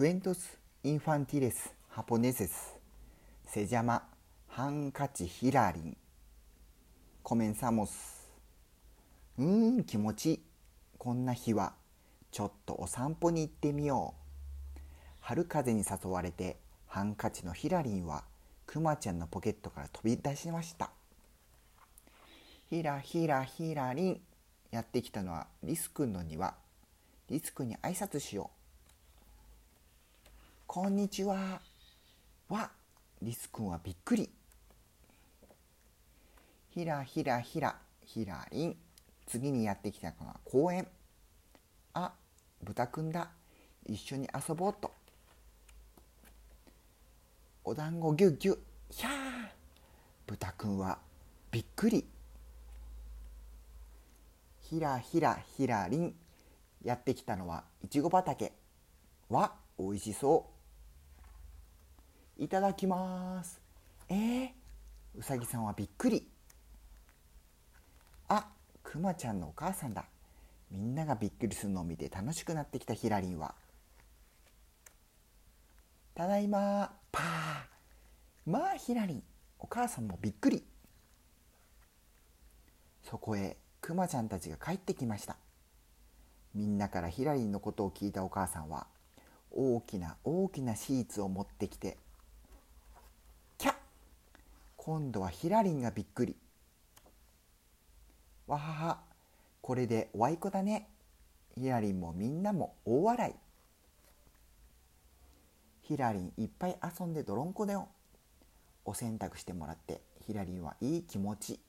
クエントス・インファンティレス・ハポネセスセジャマ・ハンカチ・ヒラリンコメンサモスうーん気持ちいいこんな日はちょっとお散歩に行ってみよう春風に誘われてハンカチのヒラリンはクマちゃんのポケットから飛び出しましたひらひらひらりんやってきたのはリスくんの庭リスくんに挨拶しようこんにちは。わ、リスくんはびっくり。ひらひらひら、ひらりん。次にやってきたのは公園。あ、豚くんだ。一緒に遊ぼうと。お団子ぎゅぎゅ。ひゃー。豚くんはびっくり。ひらひらひらりん。やってきたのはいちご畑。わ、おいしそう。いただきます。えー、うさぎさんはびっくり。あくまちゃんのお母さんだ。みんながびっくりするのを見て楽しくなってきたひらりんは。ただいま。パー。まあひらりんお母さんもびっくり。そこへ。くまちゃんたちが帰ってきました。みんなからひらりんのことを聞いたお母さんは大きな大きなシーツを持ってきて今度はひらりんがびっくり。わはは、これでおあいこだね。ひらりんもみんなも大笑い。ひらりんいっぱい遊んでどろんこだよ。お洗濯してもらってひらりんはいい気持ち。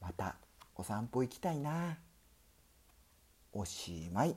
またお散歩行きたいな。おしまい。